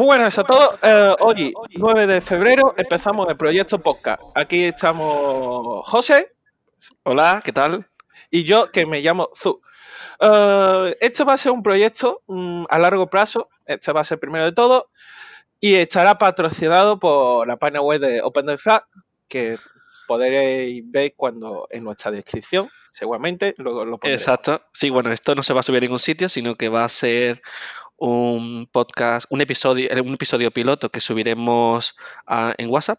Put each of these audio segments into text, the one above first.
Muy buenas a todos. Eh, hoy, 9 de febrero, empezamos el proyecto podcast. Aquí estamos José. Hola, ¿qué tal? Y yo, que me llamo Zu. Eh, este va a ser un proyecto mm, a largo plazo. Este va a ser primero de todo. Y estará patrocinado por la página web de OpenDeflag, que podréis ver cuando en nuestra descripción, seguramente. Luego lo Exacto. Sí, bueno, esto no se va a subir a ningún sitio, sino que va a ser un podcast, un episodio, un episodio piloto que subiremos en WhatsApp.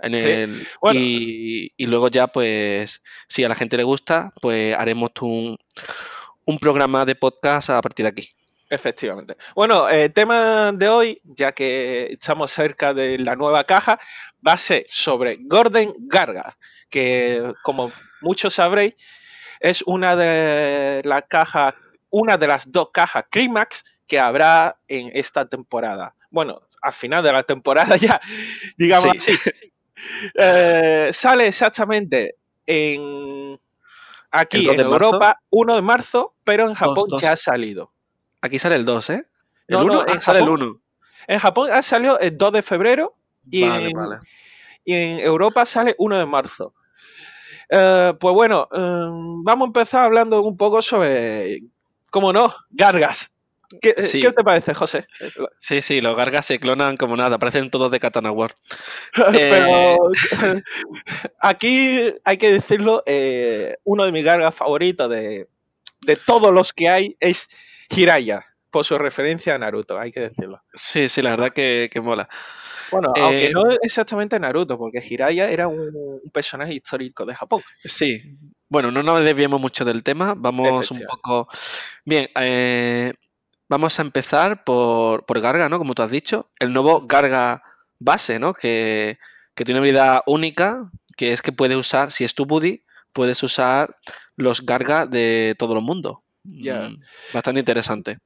En el, y, luego ya, pues, si a la gente le gusta, pues haremos un, un programa de podcast a partir de aquí. Efectivamente. Bueno, el tema de hoy, ya que estamos cerca de la nueva caja, va a ser sobre Gordon Garga, que como muchos sabréis, es una de las cajas, una de las dos cajas Climax que habrá en esta temporada. Bueno, al final de la temporada ya, digamos así. Eh, sale exactamente en aquí en Europa 1 de marzo, pero en Japón ya ha salido. Aquí sale el 2, ¿eh? El 1 no, sale el 1. En Japón ha salido el 2 de febrero y, en, y en Europa sale 1 de marzo. Eh, pues bueno, em, vamos a empezar hablando un poco sobre, cómo no, Gargas. ¿Qué, ¿Qué, te parece, José? Sí, sí, los Gargas se clonan como nada, parecen todos de Katana War. Pero eh, aquí hay que decirlo, eh, uno de mis Gargas favoritos de, de todos los que hay es Hiraya, por su referencia a Naruto, hay que decirlo. Sí, sí, la verdad que, mola. Bueno, aunque eh, no exactamente Naruto, porque Hiraya era un, personaje histórico de Japón. Sí, bueno, no nos desviemos mucho del tema, vamos un poco... Bien, eh, vamos a empezar por, por, Garga, ¿no? Como tú has dicho, el nuevo Garga base, ¿no? Que, que tiene una habilidad única, que es que puede usar, si es tu buddy, puedes usar los Garga de todo el mundo. Ya. Mm, bastante interesante.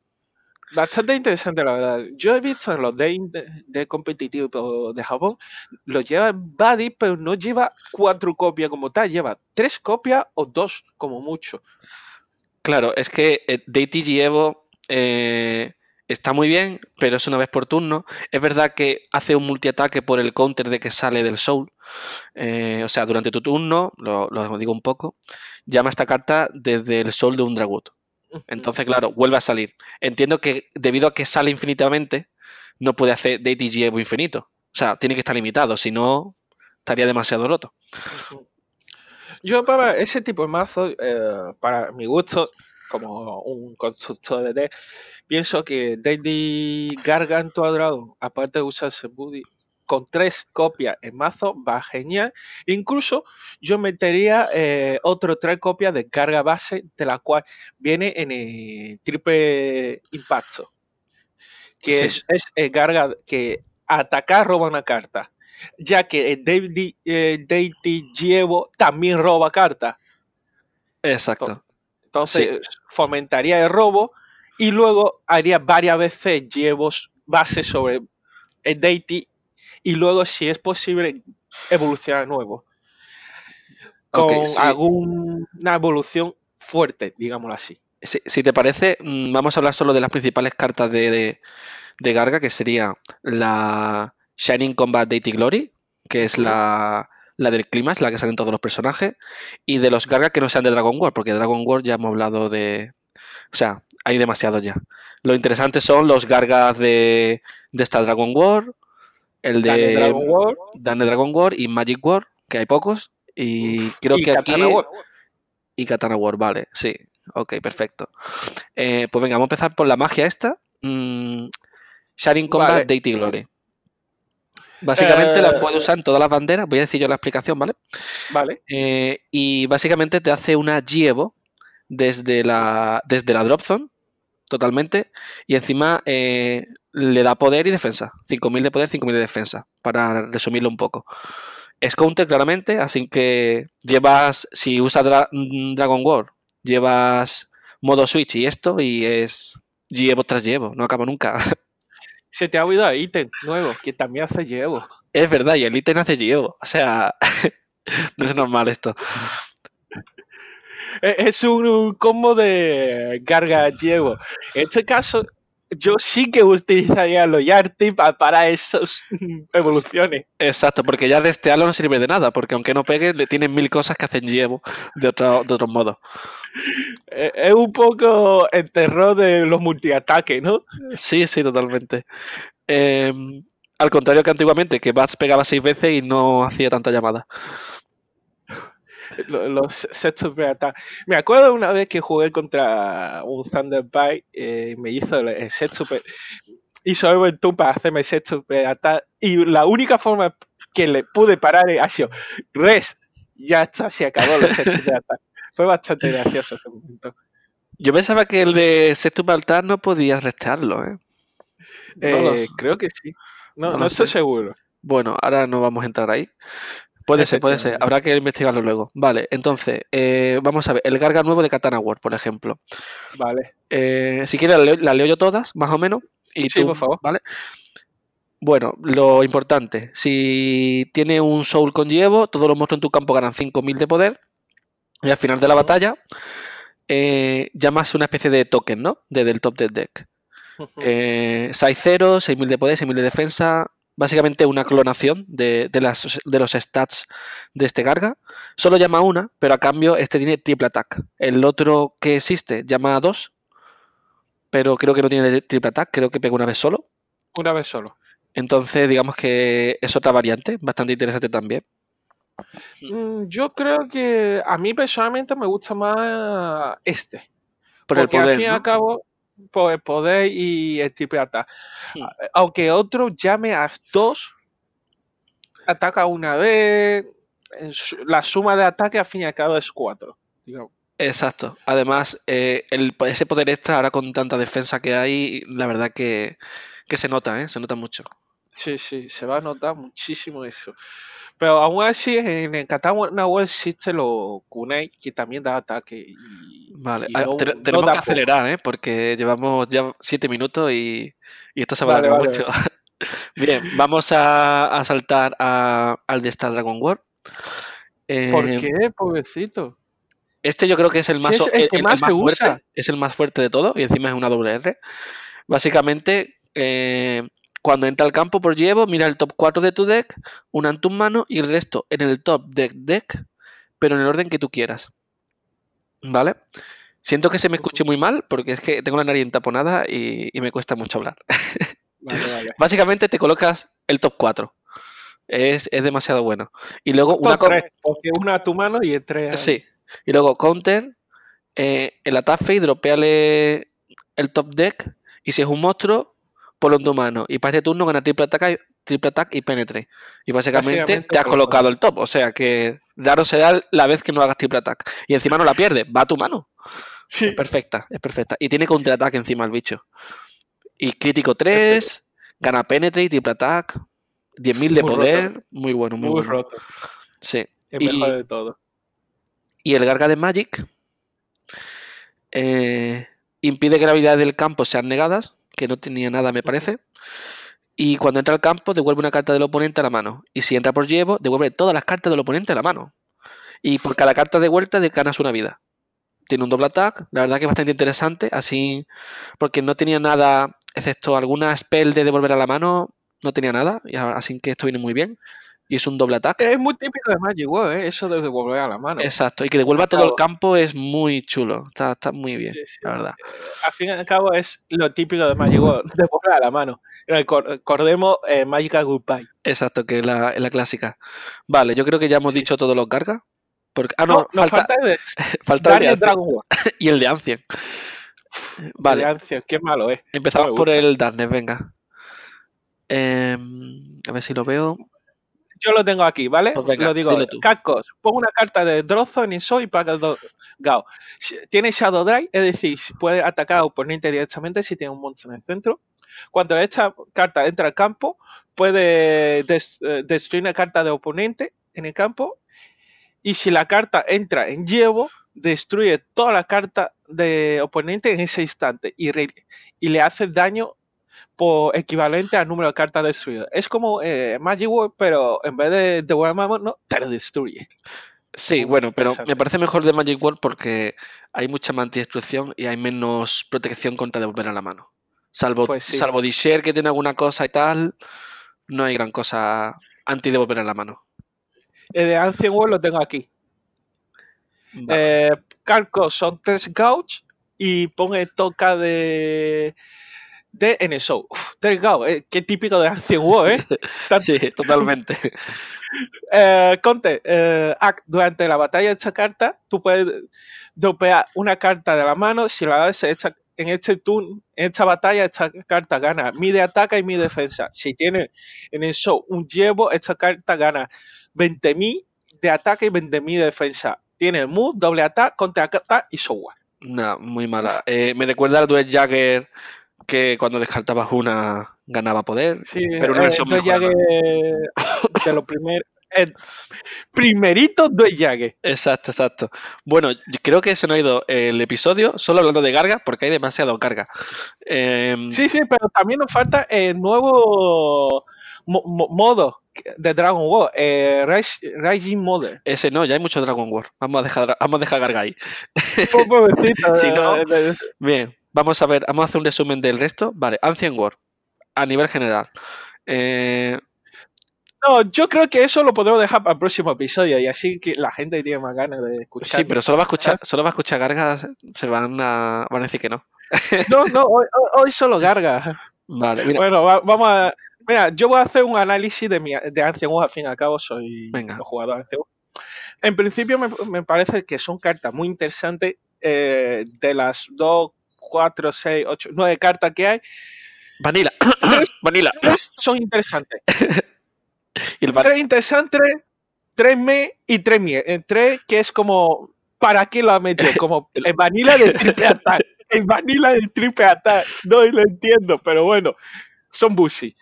Bastante interesante, la verdad. Yo he visto en los de, de competitivo de Japón, lo lleva Buddy, pero no lleva cuatro copias como tal, lleva tres copias o dos como mucho. Claro, es que eh, DTG Evo eh, está muy bien, pero es una vez por turno. Es verdad que hace un multiataque por el counter de que sale del Soul. Eh, o sea, durante tu turno, lo, lo, digo un poco, llama esta carta desde el Soul de un Dragut. Entonces, claro, vuelve a salir. Entiendo que debido a que sale infinitamente, no puede hacer DTG Evo infinito. O sea, tiene que estar limitado, si no, estaría demasiado roto. Yo para ese tipo de mazo, eh, para mi gusto, como un constructor de deck, pienso que Daddy Gargantua Dragon, aparte de usarse Buddy, con tres copias en mazo va genial. Incluso yo metería eh, otro tres copias de carga base, de la cual viene en el triple impacto. Que es, es carga que atacar roba una carta. Ya que el eh, también roba carta. Exacto. Entonces fomentaría el robo y luego haría varias veces llevos base sobre el Deity y luego, si es posible, evolucionar nuevo. Con alguna evolución fuerte, digámoslo así. Si, te parece, mm, vamos a hablar solo de las principales cartas de, Garga, que sería la Shining Combat Deity Glory, que es la, la del clima, es la que salen todos los personajes, y de los Garga que no sean de Dragon War, porque Dragon War ya hemos hablado de... O sea, hay demasiados ya. Lo interesante son los Gargas de, de esta Dragon War, el de Dragon War. Dragon War y Magic War, que hay pocos. Y creo que aquí. Y Katana War, vale, sí. Ok, perfecto. Eh, pues venga, vamos a empezar por la magia esta. Mm, Sharing Combat Deity Glory. Básicamente la puede usar en todas las banderas. Voy a decir yo la explicación, ¿vale? Vale. Eh, y básicamente te hace una Gievo desde la, desde la Drop Zone, totalmente. Y encima eh, le da poder y defensa. 5.000 de poder, 5.000 de defensa, para resumirlo un poco. Es counter claramente, así que llevas, si usas Dragon War, llevas modo Switch y esto, y es llevo tras llevo, no acaba nunca. Se te ha olvidado el ítem nuevo, que también hace llevo. Es verdad, y el ítem hace llevo. O sea, no es normal esto. E-, es un combo de carga llevo. En este caso, yo sí que utilizaría los Yarty para esas evoluciones. Exacto, porque ya de este halo no sirve de nada, porque aunque no pegue, le tienen mil cosas que hacen llevo de, otro, de otros modos. Eh, es un poco el terror de los multiataques, ¿no? Sí, sí, totalmente. Em, al contrario que antiguamente, que Bats pegaba seis veces y no hacía tanta llamada los set super Me acuerdo una vez que jugué contra un Thunderbite, eh, me hizo el set super. Hizo tú para hacerme set super. Y la única forma que le pude parar ha sido res. Ya está, se acabó los set super Fue bastante gracioso ese momento. Yo pensaba que el de set super attack no podías restarlo, ¿eh? eh creo que sí. No, no, estoy seguro. Bueno, ahora no vamos a entrar ahí. Puede ser, puede ser. Habrá que investigarlo luego. Vale, entonces, eh, vamos a ver. El Garga nuevo de Katana War, por ejemplo. Vale. Eh, si quieres, la leo, yo todas, más o menos. Y sí, por favor. ¿Vale? Bueno, lo importante. Si tiene un Soul con Llevo, todos los monstruos en tu campo ganan 5000 de poder. Y al final de la batalla, eh, llamas una especie de token, ¿no? De, del top del deck. Eh, 6-0, 6000 de poder, 6000 de defensa, básicamente una clonación de, las, de, los stats de este Garga. Solo llama una, pero a cambio este tiene triple attack. El otro que existe llama a dos, pero creo que no tiene triple attack, creo que pega una vez solo. Una vez solo. Entonces, digamos que es otra variante, bastante interesante también. Mm, yo creo que a mí personalmente me gusta más este. Por porque el poder, al fin y al cabo, por el poder y el triple ataque. Hmm. Aunque otro llame a dos, ataca una vez, la suma de ataque al fin y al cabo es cuatro. Exacto. Además, eh, ese poder extra ahora con tanta defensa que hay, la verdad que, que se nota, ¿eh? se nota mucho. Sí, sí, se va a notar muchísimo eso. Pero aún así, en el Katana World existe los kunai que también da ataque. vale, ah, tenemos que acelerar, ¿eh? porque llevamos ya siete minutos y, esto se va a alargar mucho. Bien, vamos a, saltar al de Star Dragon World. ¿Por eh, qué, pobrecito? Este yo creo que es el más, el, más, fuerte. Es el más fuerte de todo y encima es una doble R. Básicamente, eh, cuando entra al campo por llevo, mira el top 4 de tu deck, una en tus manos y el resto en el top deck deck, pero en el orden que tú quieras. ¿Vale? Siento que se me escuche muy mal porque es que tengo la nariz entaponada y, y me cuesta mucho hablar. Básicamente te colocas el top 4. Es, demasiado bueno. Y luego una. porque una a tu mano y 3. Sí. Y luego counter, eh, el ataque y dropeale el top deck. Y si es un monstruo, por en tu mano. Y para este turno gana triple attack, triple attack y penetre. Y básicamente, te has colocado el top. O sea que raro será la vez que no hagas triple attack. Y encima no la pierdes, va a tu mano. Sí. Es perfecta, es perfecta. Y tiene contraataque encima el bicho. Y crítico 3, gana penetre y triple attack. 10.000 de poder. Muy bueno, muy, muy bueno. Sí. Es mejor de todo. Y el Garga de Magic eh, impide que la habilidad del campo sean negadas que no tenía nada, me parece. Y cuando entra al campo, devuelve una carta del oponente a la mano. Y si entra por llevo, devuelve todas las cartas del oponente a la mano. Y por cada carta de vuelta, ganas una vida. Tiene un doble attack, la verdad que es bastante interesante, así, porque no tenía nada, excepto alguna spell de devolver a la mano, no tenía nada, y así que esto viene muy bien y es un doble ataque. Es muy típico de Magic World, ¿eh? eso de devolver a la mano. Exacto, y que devuelva todo el campo es muy chulo, está, muy bien, la verdad. Eh, al fin y al cabo es lo típico de Magic World, devolver a la mano. Recordemos eh, Magical Goodbye. Exacto, que es la, clásica. Vale, yo creo que ya hemos dicho todos los cargas. Porque, ah, no, falta, falta, el de Dragon y el de Ancien. Vale. De qué malo es. Empezamos por el Darkness, venga. Em, a ver si lo veo yo lo tengo aquí, ¿vale? Pues lo digo. Cascos, pongo una carta de Drozo en eso y paga Gao. Tiene Shadow Drive, es decir, puede atacar a oponente directamente si tiene un monstruo en el centro. Cuando esta carta entra al campo, puede eh, destruir una carta de oponente en el campo. Y si la carta entra en llevo, destruye toda la carta de oponente en ese instante y, y le hace daño por equivalente al número de cartas destruidas. Es como eh, Magic World, pero en vez de devolver no, te lo destruye. Sí, bueno, pero me parece mejor de Magic World porque hay mucha destrucción y hay menos protección contra devolver a la mano. Salvo, Pues sí. salvo Disher que tiene alguna cosa y tal, no hay gran cosa anti-devolver en la mano. El de Ancient War lo tengo aquí. Vale. Eh, Calco son tres gauge y pone toca de de. Uf, tres gauge, eh, qué típico de Ancient War, ¿eh? Sí, totalmente. Eh, Conte, eh, Act, durante la batalla de esta carta, tú puedes dropear una carta de la mano. Si la das esta- en este turn, en esta batalla, esta carta gana mi de ataque y mi defensa. Si tiene en eso un llevo, esta carta gana 20.000 de ataque y 20.000 de defensa. Tiene move, doble ataque, contra ataque y software. No, muy mala. Eh, me recuerda al Duel Jagger que cuando descartabas una ganaba poder. Sí, Pero una eh, versión mejorada. Jagger de los primeros. eh, primeritos Doi Jagger. Exacto, exacto. Bueno, creo que se nos ha ido el episodio solo hablando de carga porque hay demasiado carga. Em, Sí, sí, pero también nos falta el nuevo mo- mo- modo de Dragon Ball, eh, Rising Mother. Ese no, ya hay mucho Dragon War. Vamos a dejar, vamos a dejar carga ahí. Si no- eh, eh, Bien, vamos a ver, vamos a hacer un resumen del resto. Vale, Ancient War, a nivel general. Eh, No, yo creo que eso lo podemos dejar para el próximo episodio y así que la gente tiene más ganas de escuchar. sí, pero solo va a escuchar, solo va a escuchar cargas, se van a, van a decir que no. No, no, hoy, solo Garga. Vale, mira, Bueno, va- vamos a. Mira, yo voy a hacer un análisis de, mi, de Ancient War, al fin y al cabo soy Venga. un jugador de Ancient War. En principio me, me parece que son cartas muy interesantes. eh, de las 2, 4, 6, 8, 9 cartas que hay, Vanilla, Vanilla. tres son interesantes. Y el Tres interesantes, tres me y tres mie. eh, Tres que es como. ¿Para qué lo ha metido? Como el vanilla de triple attack. El vanilla de triple attack. No lo entiendo, pero bueno, son busy.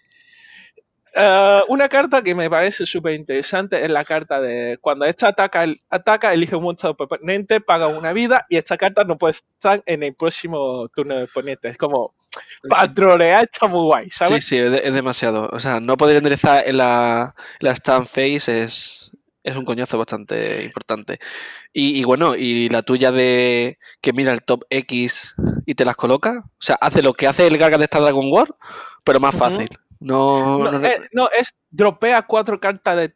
Eh, una carta que me parece súper interesante es la carta de cuando esta ataca, ataca, elige un monstruo oponente, paga una vida y esta carta no puede estar en el próximo turno de oponente. Es como patrolear está muy guay, Sí, ¿sabes? sí, es, de- es demasiado. O sea, no poder enderezar en la, la stand face es, es un coñazo bastante importante. Y, y bueno, y la tuya de que mira el top X y te las coloca. O sea, hace lo que hace el Garga de esta Dragon War, pero más fácil. No, No, no- eh, no, es dropea cuatro cartas de,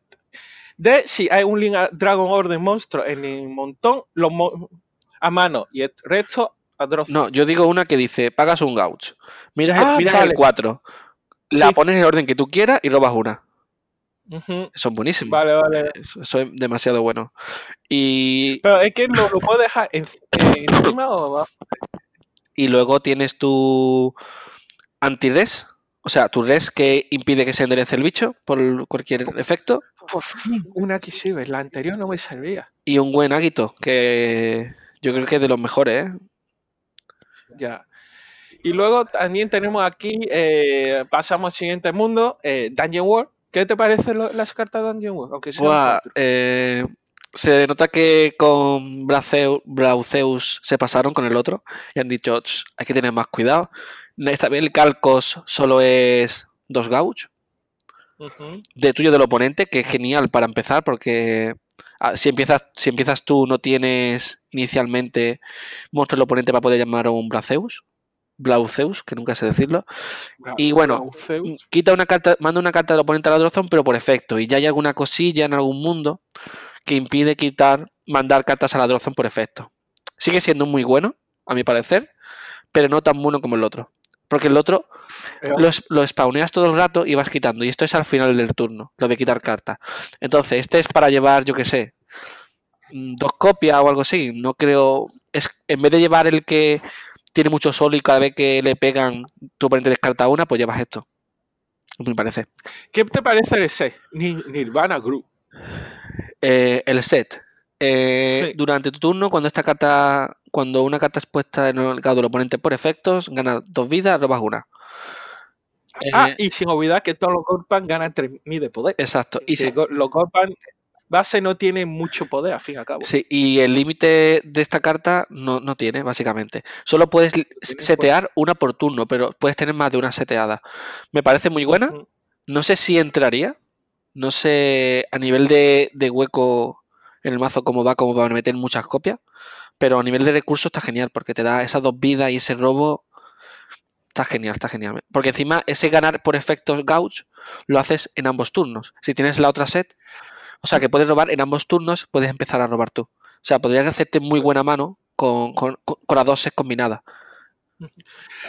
de si hay un Link a Dragon Order monstruo en el montón, lo mo- a mano y el resto a drop. no, yo digo una que dice, pagas un gauch. Miras, Ah, el, miras vale. el 4. La Sí. pones en el orden que tú quieras y robas una. Son buenísimos. Vale, vale. Es demasiado bueno. Y, Pero es que lo, lo puedo dejar en- encima o abajo. y luego tienes tu anti-res, o sea, tu res que impide que se enderece el bicho por cualquier efecto, Por fin, una que sirve. La anterior no me servía. y un buen águito, que yo creo que es de los mejores, ¿eh? Ya. Y luego también tenemos aquí, eh, pasamos al siguiente mundo, eh, Dungeon World. ¿Qué te parecen las cartas de Dungeon World? Aunque Buah, eh, se nota que con Braceu- Brauceus se pasaron con el otro y han dicho, "Ch, hay que tener más cuidado. Esta vez el Calcos solo es dos gauch. Ujú. de tuyo del oponente, que es genial para empezar, porque ah, si empiezas, si empiezas tú, no tienes inicialmente monstruo del oponente para poder llamar a un Braceus, Blauceus, que nunca sé decirlo. Y bueno. Quita una carta, manda una carta del oponente a la Drozone, pero por efecto. Y ya hay alguna cosilla en algún mundo que impide quitar, mandar cartas a la Drozone por efecto. Sigue siendo muy bueno, a mi parecer, pero no tan bueno como el otro. Porque el otro Eh, lo, lo spawneas todo el rato y vas quitando. Y esto es al final del turno, lo de quitar cartas. Entonces, este es para llevar, yo qué sé, mm, dos copias o algo así. No creo. Es, en vez de llevar el que tiene mucho solo y cada vez que le pegan, tu oponente descarta una, pues llevas esto. Me parece. ¿Qué te parece ese? Ni- Nirvana Group. Eh, el set. Eh, Sí. Durante tu turno, cuando esta carta, cuando una carta es puesta en el lado del oponente por efectos, ganas dos vidas, robas una. Ah, Eh, y sin olvidar que todos los Gorpan ganan 3.000 de poder. exacto. Y si- los Gorpan base no tienen mucho poder, al fin y al cabo. Sí, y el límite de esta carta no, no tiene, básicamente. Solo puedes tiene, setear una por turno, pero puedes tener más de una seteada. Me parece muy buena. No sé si entraría. No sé a nivel de, hueco en el mazo cómo va, cómo va a meter muchas copias. Pero a nivel de recursos está genial, porque te da esas dos vidas y ese robo. Está genial, está genial. Porque encima ese ganar por efectos gauge lo haces en ambos turnos. Si tienes la otra set, o sea que puedes robar en ambos turnos, puedes empezar a robar tú. O sea, podrías hacerte muy buena mano con, con, con las dos sets combinadas.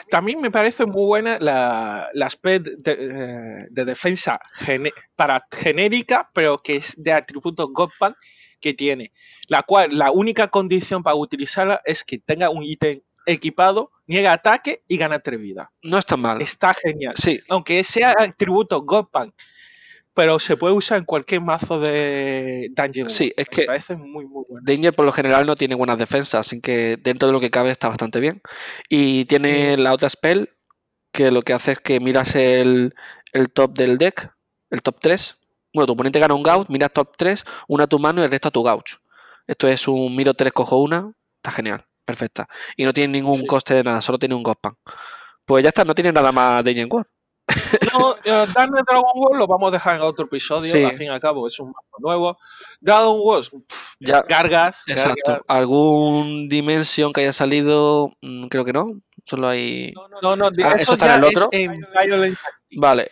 También me parece muy buena la, la aspect de, eh, de defensa gene, para genérica, pero que es de atributos Godpan que tiene. La cual, la única condición para utilizarla es que tenga un ítem equipado, niega ataque y gana tres vidas. No está mal. Está genial. Sí, Aunque sea atributo Godpan, pero se puede usar en cualquier mazo de Dungeon. sí, es Me que parece muy, muy bueno. Danger por lo general no tiene buenas defensas, así que dentro de lo que cabe está bastante bien. Y tiene la otra spell, que lo que hace es que miras el, el top del deck, el top 3. Bueno, tu oponente gana un gauch, miras top 3, una a tu mano y el resto a tu gauch. Esto es un miro 3, cojo una, está genial, perfecta. Y no tiene ningún Sí. coste de nada, solo tiene un Godpan. Pues ya está, no tiene nada más Danger War. No, eh, Dark Dragon Ball lo vamos a dejar en otro episodio, Sí. al fin y al cabo es un mazo nuevo. Dragon pff, Ya, cargas, exacto. cargas. ¿Algún Dimension que haya salido? Mm, Creo que no. Solo hay. No, no, de- Ah, eso, está en el otro. en. Vale,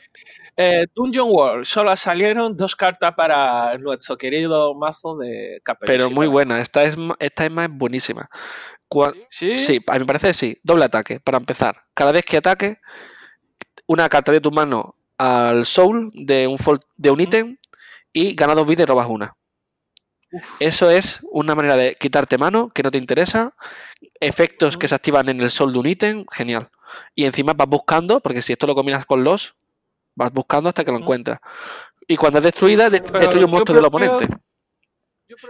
Eh, Dungeon World, solo salieron dos cartas para nuestro querido mazo de Caperucita. pero muy buena. Esta es, esta es más buenísima. Cua- ¿Sí? Sí, a mí me parece que sí. Doble ataque. Para empezar, cada vez que ataque, una carta de tu mano al soul de un, de un ítem y ganas dos vidas y robas una. Uf. Eso es una manera de quitarte mano que no te interesa. Efectos que se activan en el soul de un ítem, genial. Y encima vas buscando, porque si esto lo combinas con los, vas buscando hasta que lo encuentras. Y cuando es destruida, de- destruye un monstruo del oponente.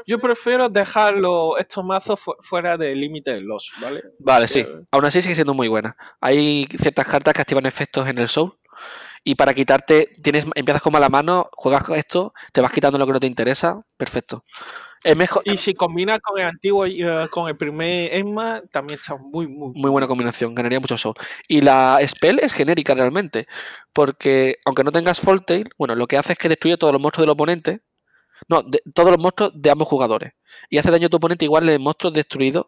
Yo prefiero dejarlo, estos mazos fu- fuera del límite de los, ¿vale? Vale, sí. Aún así sigue siendo muy buena. Hay ciertas cartas que activan efectos en el soul. Y para quitarte, tienes, empiezas con mala mano, juegas con esto, te vas quitando lo que no te interesa. Perfecto. Es mejor, Y si combina con el antiguo, y, eh, con el primer Emma, también está muy, muy, muy buena combinación, ganaría mucho soul. Y la spell es genérica realmente. Porque aunque no tengas Tail, bueno, lo que hace es que destruye todos los monstruos del oponente. No, de- todos los monstruos de ambos jugadores. Y hace daño a tu oponente igual de monstruos destruidos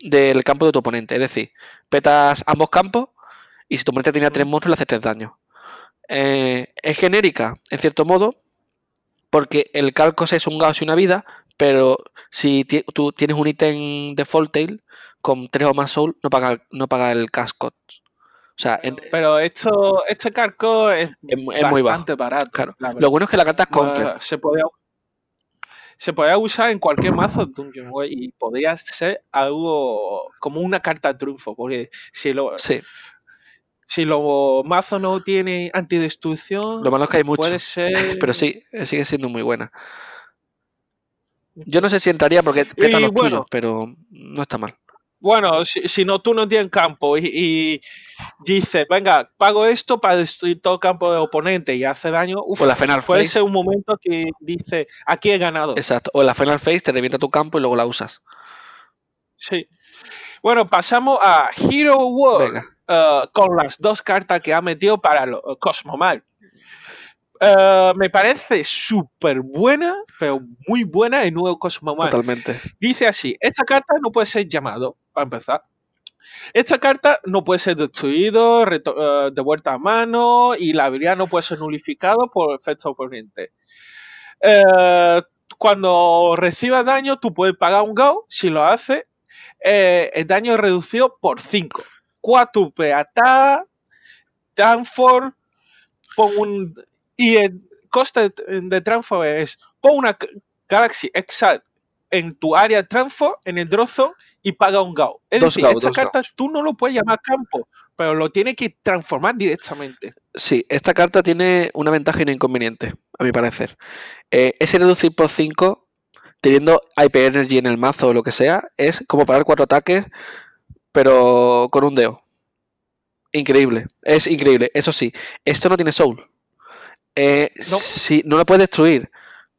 del campo de tu oponente. Es decir, petas ambos campos y si tu oponente tenía tres monstruos le hace tres daños. Eh, es genérica, en cierto modo, porque el Calcos es un Gauss y una vida, pero si tú tienes un ítem de Tail con tres o más soul, no paga, no paga el cascot. O sea, en- Pero esto, este carco es, muy bastante barato. Claro. Lo bueno es que la carta es counter. Se podía se podía usar en cualquier mazo de Dungeon y podría ser algo como una carta de triunfo, porque si lo, Sí, si los mazos no tienen antidestrucción, lo malo es que hay mucho. puede ser. Pero sí, sigue siendo muy buena. Yo no sé si entraría porque peta los bueno. tuyos, pero no está mal. Bueno, si, si no, tú no tienes campo y, y dices, venga, pago esto para destruir todo campo de oponente y hace daño, uf, O la Final puede Face. ser un momento que dice, aquí he ganado. Exacto. O la Final Phase te revienta tu campo y luego la usas. Sí. Bueno, pasamos a Hero World. Eh, con las dos cartas que ha metido para lo- Cosmomal. Eh, me parece súper buena, pero muy buena el nuevo Cosmomal. Totalmente. Dice así, esta carta no puede ser llamado, para empezar. Esta carta no puede ser destruido, eh, de vuelta a mano y la habilidad no puede ser nulificado por efecto oponente. Eh, cuando reciba daño, tú puedes pagar un GAU. Si lo hace, eh, el daño es reducido por 5. 4 peata, transform, pon un. Y el coste de, de transform es: pon una Galaxy Exalt en tu área transform, en el draw zone, y paga un GAU. Es Dos decir, esta dos carta tú no lo puedes llamar campo, pero lo tienes que transformar directamente. Sí, esta carta tiene una ventaja y un inconveniente, a mi parecer. Eh, ese reducir por 5, teniendo IP Energy en el mazo o lo que sea, es como parar cuatro ataques, pero con un deo. Increíble, es increíble. Eso sí, esto no tiene soul. Eh, No. sí, no lo puedes destruir,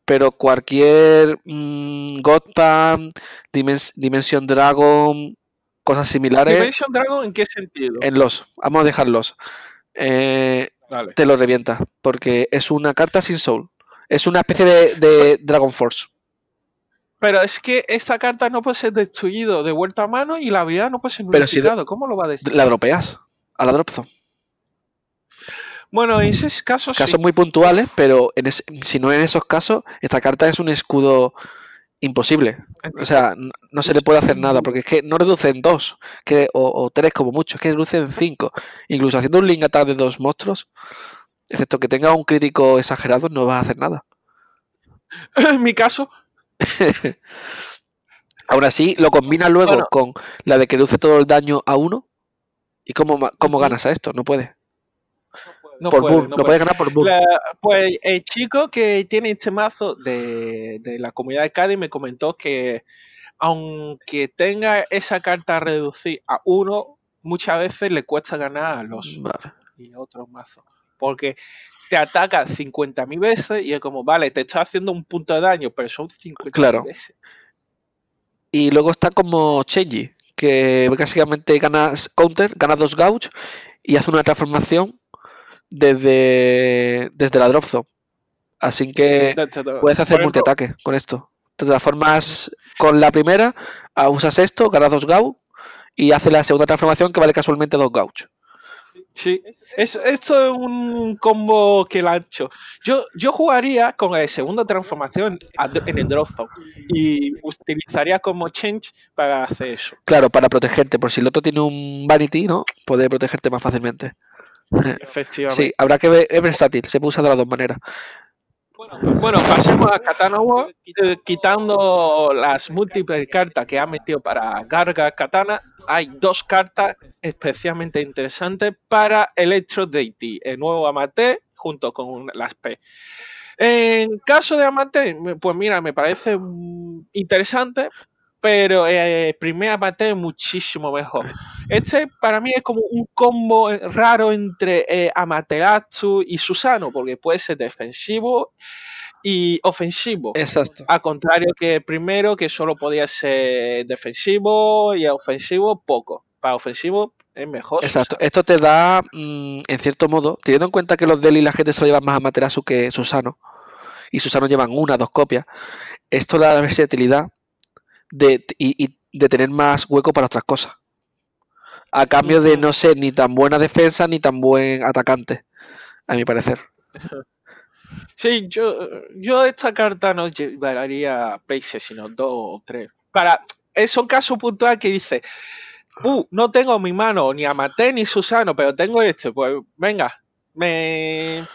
pero cualquier mm, Godpam, Dimens- Dimension Dragon, cosas similares, Dimension Dragon, ¿en qué sentido? en los. Vamos a dejarlos. Eh, te lo revienta, porque es una carta sin soul. Es una especie de, de Dragon Force. Pero es que esta carta no puede ser destruido de vuelta a mano y la habilidad no puede ser Pero si. ¿Cómo lo va a destruir? La dropeas. a la drop zone. Bueno, en esos casos. Casos sí. muy puntuales, pero en ese- si no en esos casos, esta carta es un escudo imposible. O sea, no se le puede hacer nada, porque es que no reduce en dos que, o, o tres como mucho, es que reduce en cinco. Incluso haciendo un link attack de dos monstruos, excepto que tenga un crítico exagerado, no vas a hacer nada. en mi caso, Aún así, lo combinas luego Bueno. con la de que reduce todo el daño a uno. ¿Y cómo, cómo ganas a esto? No puedes. No por puede, burn, no lo puede. puedes ganar por burn. La- pues el chico que tiene este mazo de, de la comunidad de Cádiz me comentó que aunque tenga esa carta reducida a uno, muchas veces le cuesta ganar a los Vale. y otros mazos. Porque te ataca 50.000 veces y es como, vale, te está haciendo un punto de daño, pero son 50.000 Claro. veces. Y luego está como Chenji, que básicamente ganas counter, ganas dos gauge y hace una transformación desde, desde la drop zone. Así que De- de- de- puedes hacer multiataque con esto. Te transformas con la primera, usas esto, ganas dos gauge y hace la segunda transformación que vale casualmente dos gauge. Sí, es, esto es un combo que la han hecho. Yo, yo jugaría con la segunda transformación en el drop zone y utilizaría como change para hacer eso. Claro, para protegerte, por si el otro tiene un vanity, ¿no? Puede protegerte más fácilmente. Efectivamente. Sí, habrá que ver, es versátil, se puede usar de las dos maneras. Bueno, pasemos a Katana War, quitando las múltiples cartas que ha metido para Garga Katana. Hay dos cartas especialmente interesantes para Electro Deity, el nuevo Amate junto con las P. En caso de Amate, pues mira, me parece interesante, pero eh, el primer Amate es muchísimo mejor. Este para mí es como un combo raro entre eh, Amaterasu y Susano, porque puede ser defensivo y ofensivo. Exacto. A contrario que el primero, que solo podía ser defensivo y ofensivo poco. Para ofensivo es mejor. Exacto. Susano. Esto te da, mm, en cierto modo, teniendo en cuenta que los Deli la gente se lo llevan más a Materasu que Susano, y Susano llevan una, dos copias, esto da la versatilidad de, y, y de tener más hueco para otras cosas. A cambio de no ser ni tan buena defensa ni tan buen atacante, a mi parecer. Sí, yo, yo esta carta no llevaría países, sino dos o tres. Para, es un caso puntual que dice, uh, no tengo en mi mano ni a Mate ni Susano, pero tengo este, pues venga, me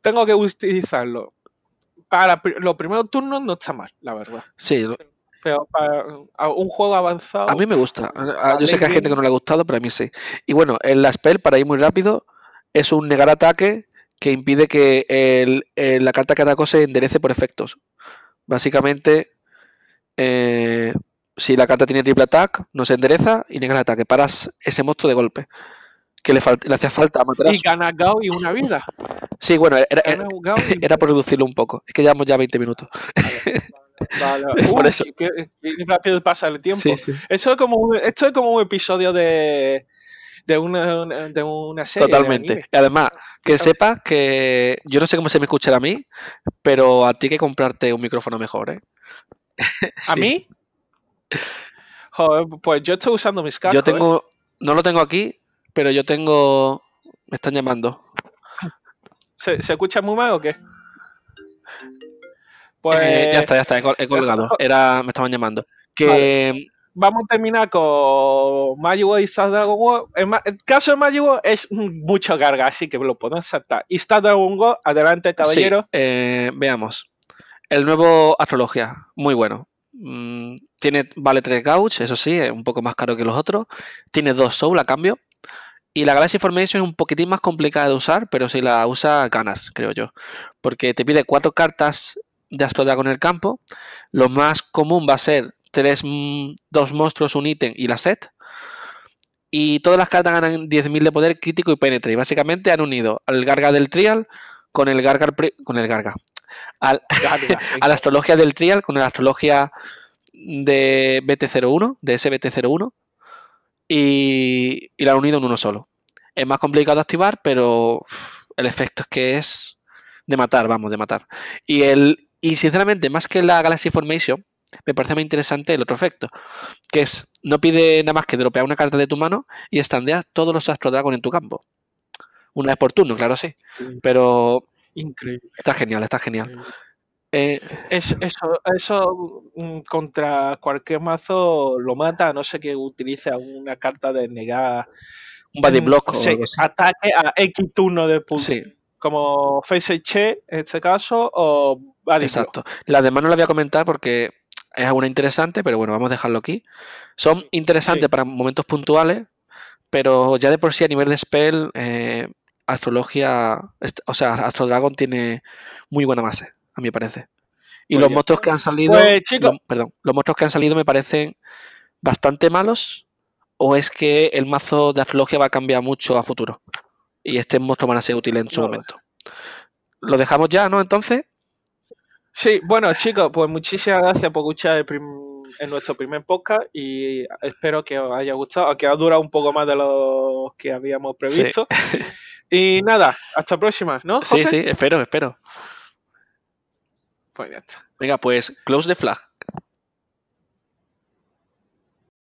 tengo que utilizarlo. Para los primeros turnos no está mal, la verdad. Sí, lo- Pero para un juego avanzado. a mí me gusta. Yo sé que hay gente que no le ha gustado, pero a mí sí. Y bueno, en la spell, para ir muy rápido, es un negar ataque que impide que el- el- la carta que atacó se enderece por efectos. Básicamente, eh, si la carta tiene triple attack, no se endereza y negas el ataque. Paras ese monstruo de golpe. Que le, le hacía falta a Y Materasu. gana Gao y una vida. Sí, bueno, era, era- y era por reducirlo un poco. Es que llevamos ya 20 minutos. Vale. por Uy, eso. qué- qué rápido pasa el tiempo. Sí, sí. Eso es como un, esto es como un episodio de, de, una, de una serie. de Totalmente. Y además, que sepas que yo no sé cómo se me escuchará a mí, pero a ti hay que comprarte un micrófono mejor, ¿eh? ¿A Sí. mí? Joder, pues yo estoy usando mis cascos. Yo ¿eh? tengo, no lo tengo aquí, pero yo tengo, me están llamando. ¿Se, se escucha muy mal o qué? Pues Eh, ya está, ya está, he col- he colgado. Era, me estaban llamando. Que vamos a terminar con Magic War y Star Dragon War. El, caso de Magic War es mucho carga, así que lo podemos saltar. Y Star Dragon War, adelante, caballero. sí, eh, veamos. El nuevo Astrología, muy bueno. Mm, tiene, vale 3 gauge, eso sí, es un poco más caro que los otros. Tiene 2 soul a cambio. Y la Galaxy Formation es un poquitín más complicada de usar, pero si la usas, ganas, creo yo. Porque te pide 4 cartas de Astro Dragon en el campo. Lo más común va a ser 3, 2 monstruos, un ítem y la set. Y todas las cartas ganan 10.000 de poder crítico y penetre. Y básicamente han unido al Garga del Trial con el Garga. Con el Garga. Al, a la astrología del Trial con la astrología de BT01, de SBT01, y, y la han unido en uno solo. Es más complicado de activar, pero el efecto es que es de matar, vamos, de matar. Y, el, y sinceramente, más que la Galaxy Formation, me parece más interesante el otro efecto, que es, no pide nada más que dropear una carta de tu mano y estandeas todos los Astro Dragon en tu campo. Una vez por turno, claro, sí. Pero Increíble. está genial, está genial. increíble. Eh, Es- eso, eso mm, contra cualquier mazo lo mata, a no sé que utilice alguna carta de negar un body block o sí, algo así. ataque a X turno de punto. Sí, Como Face Che en este caso, o Body Block. exacto. Las demás no las voy a comentar porque es alguna interesante, pero bueno, vamos a dejarlo aquí. Son interesantes Sí. para momentos puntuales, pero ya de por sí a nivel de spell, eh, Astrología, o sea, Astro Dragon tiene muy buena base, a mi parece. Y Pues los ya monstruos que han salido, Pues, los- perdón, los monstruos que han salido me parecen bastante malos, o es que el mazo de Astrología va a cambiar mucho a futuro. Y este monstruo van a ser útiles en su No momento. Lo dejamos ya, ¿no? Entonces, Sí, bueno, chicos, pues muchísimas gracias por escuchar el prim- en nuestro primer podcast y espero que os haya gustado, aunque ha durado un poco más de lo que habíamos previsto. Y nada, hasta la próxima, ¿no? sí, sí, espero, espero. Pues. Venga, pues close the flag.